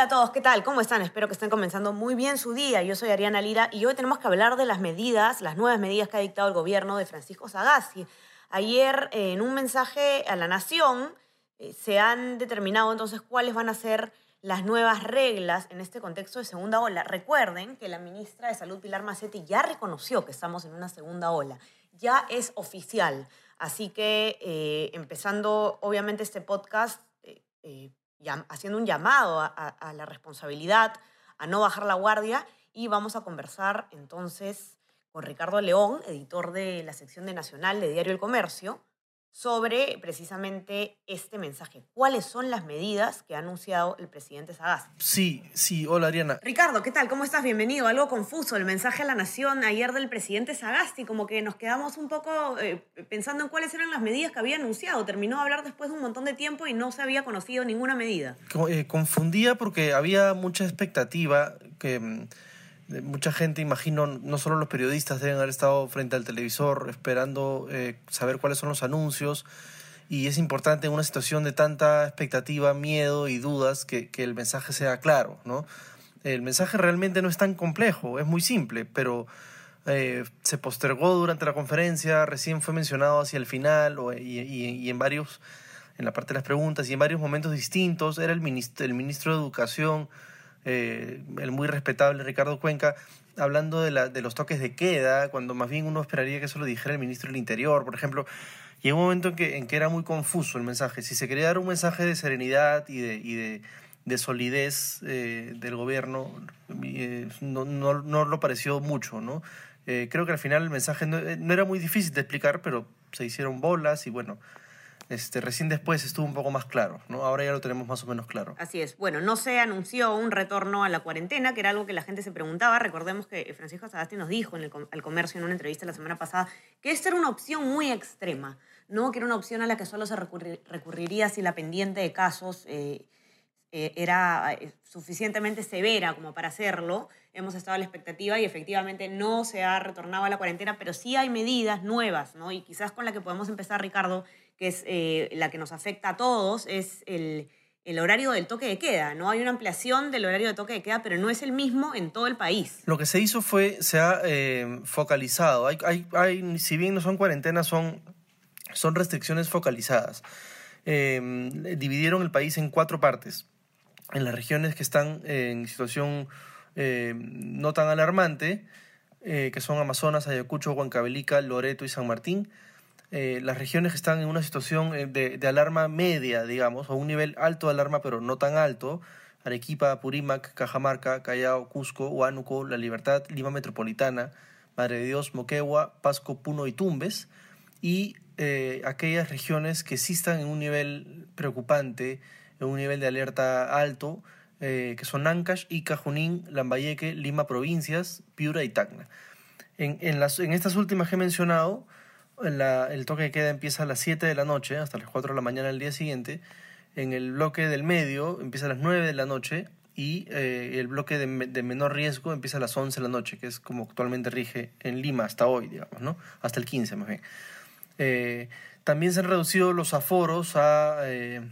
Hola a todos, ¿qué tal? ¿Cómo están? Espero que estén comenzando muy bien su día. Yo soy Ariana Lira y hoy tenemos que hablar de las medidas, las nuevas medidas que ha dictado el gobierno de Francisco Sagasti. Ayer, en un mensaje a la Nación, eh, se han determinado entonces cuáles van a ser las nuevas reglas en este contexto de segunda ola. Recuerden que la ministra de Salud, Pilar Macetti, ya reconoció que estamos en una segunda ola. Ya es oficial. Así que, eh, empezando obviamente este podcast, eh, eh, haciendo un llamado a, la responsabilidad, a no bajar la guardia, y vamos a conversar entonces con Ricardo León, editor de la sección de Nacional de Diario El Comercio, sobre precisamente este mensaje. ¿Cuáles son las medidas que ha anunciado el presidente Sagasti? Sí, sí, hola Ariana. Ricardo, ¿qué tal? ¿Cómo estás? Bienvenido. Algo confuso el mensaje a la nación ayer del presidente Sagasti, como que nos quedamos un poco eh, pensando en cuáles eran las medidas que había anunciado. Terminó de hablar después de un montón de tiempo y no se había conocido ninguna medida. Eh, confundía porque había mucha expectativa que mm, mucha gente, imagino, no solo los periodistas deben haber estado frente al televisor esperando eh, saber cuáles son los anuncios y es importante en una situación de tanta expectativa, miedo y dudas que, que el mensaje sea claro, ¿no? El mensaje realmente no es tan complejo, es muy simple, pero eh, se postergó durante la conferencia, recién fue mencionado hacia el final y- y en varios, en la parte de las preguntas y en varios momentos distintos. Era el ministro, el ministro de Educación, eh, el muy respetable Ricardo Cuenca, hablando de, la, de los toques de queda, cuando más bien uno esperaría que eso lo dijera el ministro del Interior, por ejemplo. Y en un momento en que, en que era muy confuso el mensaje. Si se quería dar un mensaje de serenidad y de, y de, de solidez eh, del gobierno, eh, no, no, no lo pareció mucho, ¿no? Eh, creo que al final el mensaje no, no era muy difícil de explicar, pero se hicieron bolas y bueno, este, recién después estuvo un poco más claro. Ahora ya lo tenemos más o menos claro. Así es. Bueno, no se anunció un retorno a la cuarentena, que era algo que la gente se preguntaba. Recordemos que Francisco Sagasti nos dijo en el, al comercio en una entrevista la semana pasada que esta era una opción muy extrema, ¿no? Que era una opción a la que solo se recurri- recurriría si la pendiente de casos eh, eh, era eh, suficientemente severa como para hacerlo. Hemos estado a la expectativa y efectivamente no se ha retornado a la cuarentena, pero sí hay medidas nuevas, ¿no? Y quizás con la que podemos empezar, Ricardo, que es eh, la que nos afecta a todos, es el, el horario del toque de queda, ¿no? Hay una ampliación del horario de toque de queda, pero no es el mismo en todo el país. Lo que se hizo fue, se ha eh, focalizado. Hay, hay, hay, si bien no son cuarentenas, son, son restricciones focalizadas. Eh, dividieron el país en cuatro partes. En las regiones que están en situación eh, no tan alarmante, que son Amazonas, Ayacucho, Huancavelica, Loreto y San Martín. Eh, las regiones que están en una situación eh, de, alarma media, digamos, o un nivel alto de alarma, pero no tan alto, Arequipa, Purímac, Cajamarca, Callao, Cusco, Huánuco, La Libertad, Lima Metropolitana, Madre de Dios, Moquegua, Pasco, Puno y Tumbes, y eh, aquellas regiones que sí están en un nivel preocupante, en un nivel de alerta alto, eh, que son Ancash, Ica, Junín, Lambayeque, Lima Provincias, Piura y Tacna. En, estas últimas he mencionado, la- el toque de queda empieza a las 7 de la noche hasta las 4 de la mañana del día siguiente. En el bloque del medio empieza a las 9 de la noche y eh, el bloque de, de menor riesgo empieza a las 11 de la noche, que es como actualmente rige en Lima hasta hoy, digamos, ¿no? Hasta el 15 más bien. Eh, también se han reducido los aforos a eh,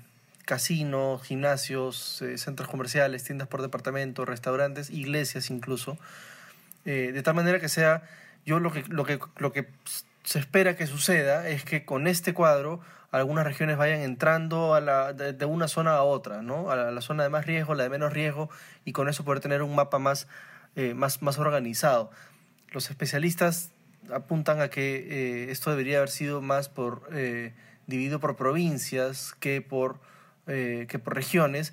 casinos, gimnasios, eh, centros comerciales, tiendas por departamento, restaurantes, iglesias incluso. Eh, de tal manera que sea, yo lo que, lo que, lo que se espera que suceda es que con este cuadro algunas regiones vayan entrando de, una zona a otra, ¿no? A la, zona de más riesgo, la de menos riesgo, y con eso poder tener un mapa más, eh, más, más organizado. Los especialistas apuntan a que eh, esto debería haber sido más por eh, dividido por provincias que por, que por regiones.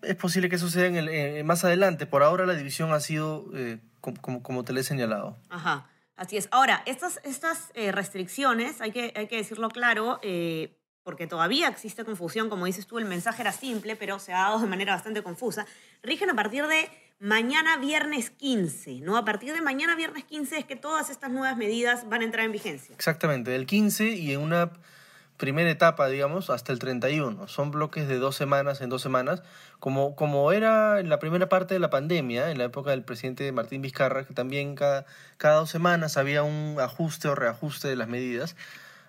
Es posible que sea en más adelante. Por ahora la división ha sido como, como, te lo he señalado. Ajá, así es. Ahora, estas, estas eh, restricciones, hay que, hay que decirlo claro, eh, porque todavía existe confusión, como dices tú, el mensaje era simple, pero se ha dado de manera bastante confusa, rigen a partir de mañana viernes 15, ¿no? A partir de mañana viernes 15 es que todas estas nuevas medidas van a entrar en vigencia. Exactamente, del 15 y en una primera etapa, digamos, hasta el 31. Son bloques de dos semanas en dos semanas, como, como era en la primera parte de la pandemia, en la época del presidente Martín Vizcarra, que también cada, cada dos semanas había un ajuste o reajuste de las medidas.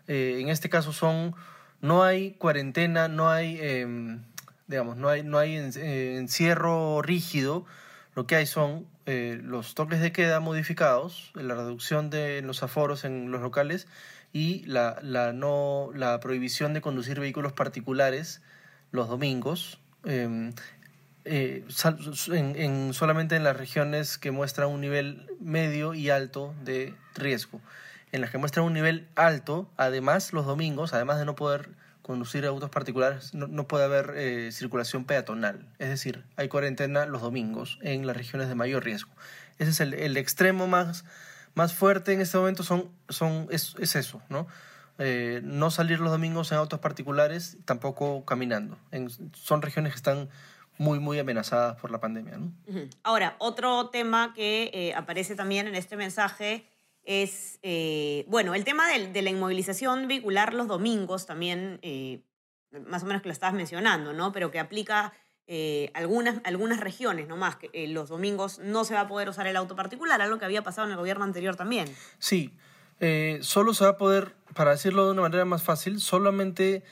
Eh, en este caso son, no hay cuarentena, no hay, em, digamos, no hay, no hay eh, encierro rígido, lo que hay son eh, los toques de queda modificados, la reducción de los aforos en los locales y la, la, no, la prohibición de conducir vehículos particulares los domingos, em, eh, en, en, solamente en las regiones que muestran un nivel medio y alto de riesgo. En las que muestran un nivel alto, además los domingos, además de no poder conducir autos particulares, no, puede haber eh, circulación peatonal. Es decir, hay cuarentena los domingos en las regiones de mayor riesgo. Ese es el, extremo más, más fuerte en este momento, son, son, es, es eso, ¿no? Eh, no salir los domingos en autos particulares, tampoco caminando. Son regiones que están muy, muy amenazadas por la pandemia. Ahora, otro tema que eh, aparece también en este mensaje es, eh, bueno, el tema de, de, la inmovilización vehicular los domingos también, eh, más o menos que lo estabas mencionando, ¿no? Pero que aplica eh, algunas, algunas regiones nomás, que eh, los domingos no se va a poder usar el auto particular, algo que había pasado en el gobierno anterior también. Sí, eh, solo se va a poder, para decirlo de una manera más fácil, solamente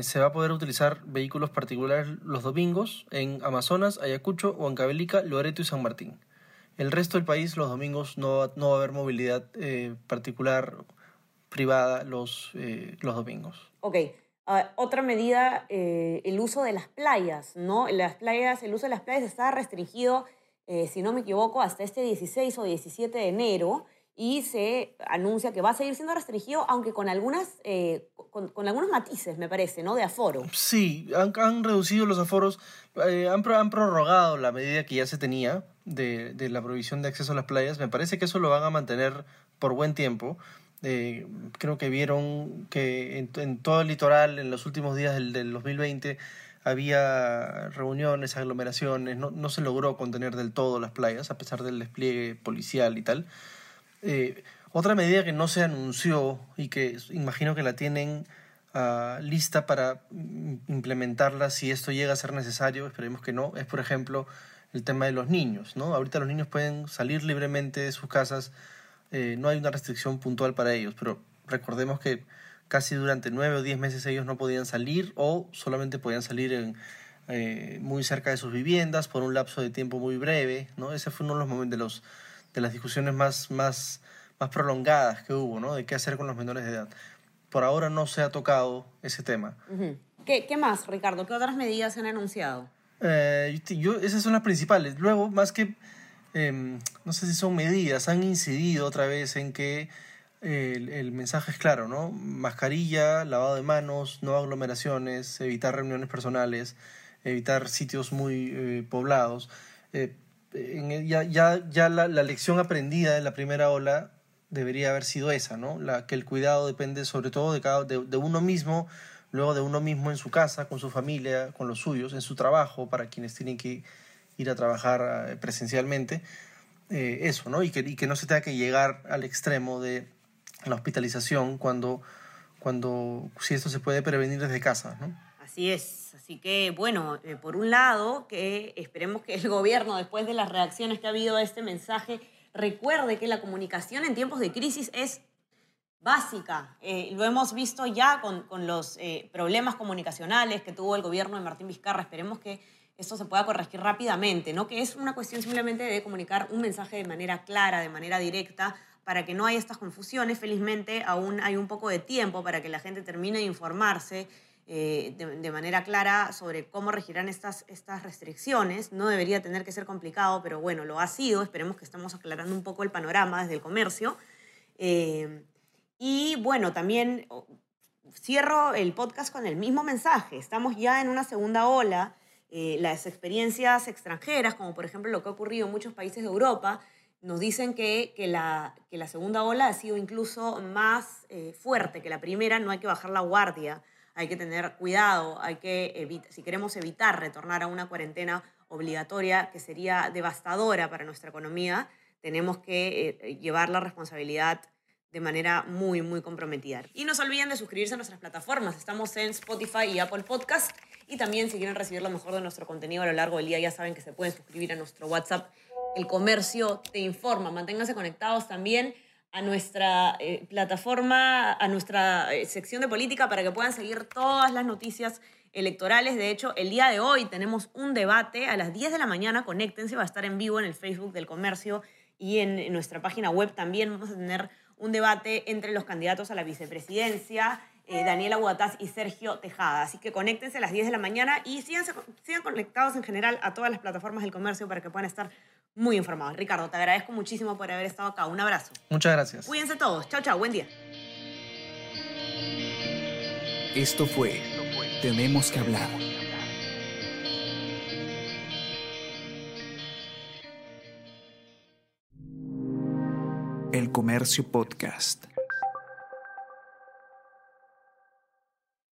se va a poder utilizar vehículos particulares los domingos en Amazonas, Ayacucho, Huancavelica, Loreto y San Martín. El resto del país los domingos no, no va a haber movilidad particular privada los, los domingos. Ok. Uh, otra medida, eh, el uso de las playas, ¿no? Las playas, el uso de las playas está restringido, eh, si no me equivoco, hasta este 16 o 17 de enero y se anuncia que va a seguir siendo restringido, aunque con algunas, eh, con, con, algunos matices, me parece, ¿no? De aforo. Sí, han, han reducido los aforos, han, han, prorrogado la medida que ya se tenía de, de la prohibición de acceso a las playas. Me parece que eso lo van a mantener por buen tiempo. Eh, creo que vieron que en, todo el litoral, en los últimos días del, del 2020, había reuniones, aglomeraciones, no, no, se logró contener del todo las playas, a pesar del despliegue policial y tal. Eh, otra medida que no se anunció y que imagino que la tienen uh, lista para implementarla si esto llega a ser necesario, esperemos que no, es por ejemplo el tema de los niños. ¿no? Ahorita los niños pueden salir libremente de sus casas eh, no hay una restricción puntual para ellos, pero recordemos que casi durante nueve o diez meses ellos no podían salir o solamente podían salir eh, muy cerca de sus viviendas por un lapso de tiempo muy breve, ¿no? Ese fue uno de los momentos de, las discusiones más, más, prolongadas que hubo, ¿no? De qué hacer con los menores de edad. Por ahora no se ha tocado ese tema. ¿Qué, ¿Qué, más, Ricardo? ¿Qué otras medidas se han anunciado? Eh, esas son las principales. Luego, más que eh, no sé si son medidas, han incidido otra vez en que eh, el, mensaje es claro, ¿no? Mascarilla, lavado de manos, no aglomeraciones, evitar reuniones personales, evitar sitios muy eh, poblados. Ya ya, la, lección aprendida en la primera ola debería haber sido esa, ¿no? La, que el cuidado depende sobre todo de, cada, de, de uno mismo, luego de uno mismo en su casa, con su familia, con los suyos, en su trabajo, para quienes tienen que ir a trabajar eh, presencialmente, eh, eso, ¿no? Y que, y que no se tenga que llegar al extremo de la hospitalización cuando, cuando si esto se puede prevenir desde casa, ¿no? Así es. Así que, bueno, eh, por un lado, que esperemos que el gobierno, después de las reacciones que ha habido a este mensaje, recuerde que la comunicación en tiempos de crisis es básica. Eh, lo hemos visto ya con, con los eh, problemas comunicacionales que tuvo el gobierno de Martín Vizcarra. Esperemos que esto se pueda corregir rápidamente, ¿no? Que es una cuestión simplemente de comunicar un mensaje de manera clara, de manera directa, para que no haya estas confusiones. Felizmente aún hay un poco de tiempo para que la gente termine de informarse eh, de, manera clara sobre cómo regirán estas, estas restricciones. No debería tener que ser complicado, pero bueno, lo ha sido. Esperemos que estemos aclarando un poco el panorama desde el comercio. Y bueno, también cierro el podcast con el mismo mensaje. Estamos ya en una segunda ola eh, las experiencias extranjeras, como por ejemplo lo que ha ocurrido en muchos países de Europa, nos dicen que, que, la, que la segunda ola ha sido incluso más eh, fuerte que la primera, no hay que bajar la guardia, hay que tener cuidado, hay que si queremos evitar retornar a una cuarentena obligatoria que sería devastadora para nuestra economía, tenemos que eh, llevar la responsabilidad de manera muy, muy comprometida. Y no se olviden de suscribirse a nuestras plataformas. Estamos en Spotify y Apple Podcast. Y también si quieren recibir lo mejor de nuestro contenido a lo largo del día, ya saben que se pueden suscribir a nuestro WhatsApp. El comercio te informa. Manténganse conectados también a nuestra eh, plataforma, a nuestra eh, sección de política para que puedan seguir todas las noticias electorales. De hecho, el día de hoy tenemos un debate a las 10 de la mañana. Conéctense, va a estar en vivo en el Facebook del comercio y en nuestra página web también vamos a tener un debate entre los candidatos a la vicepresidencia, eh, Daniela Guataz y Sergio Tejada. Así que conéctense a las 10 de la mañana y sigan, sigan conectados en general a todas las plataformas del comercio para que puedan estar muy informados. Ricardo, te agradezco muchísimo por haber estado acá. Un abrazo. Muchas gracias. Cuídense todos. Chao, chao. Buen día. Esto fue Tenemos que hablar. Comercio Podcast.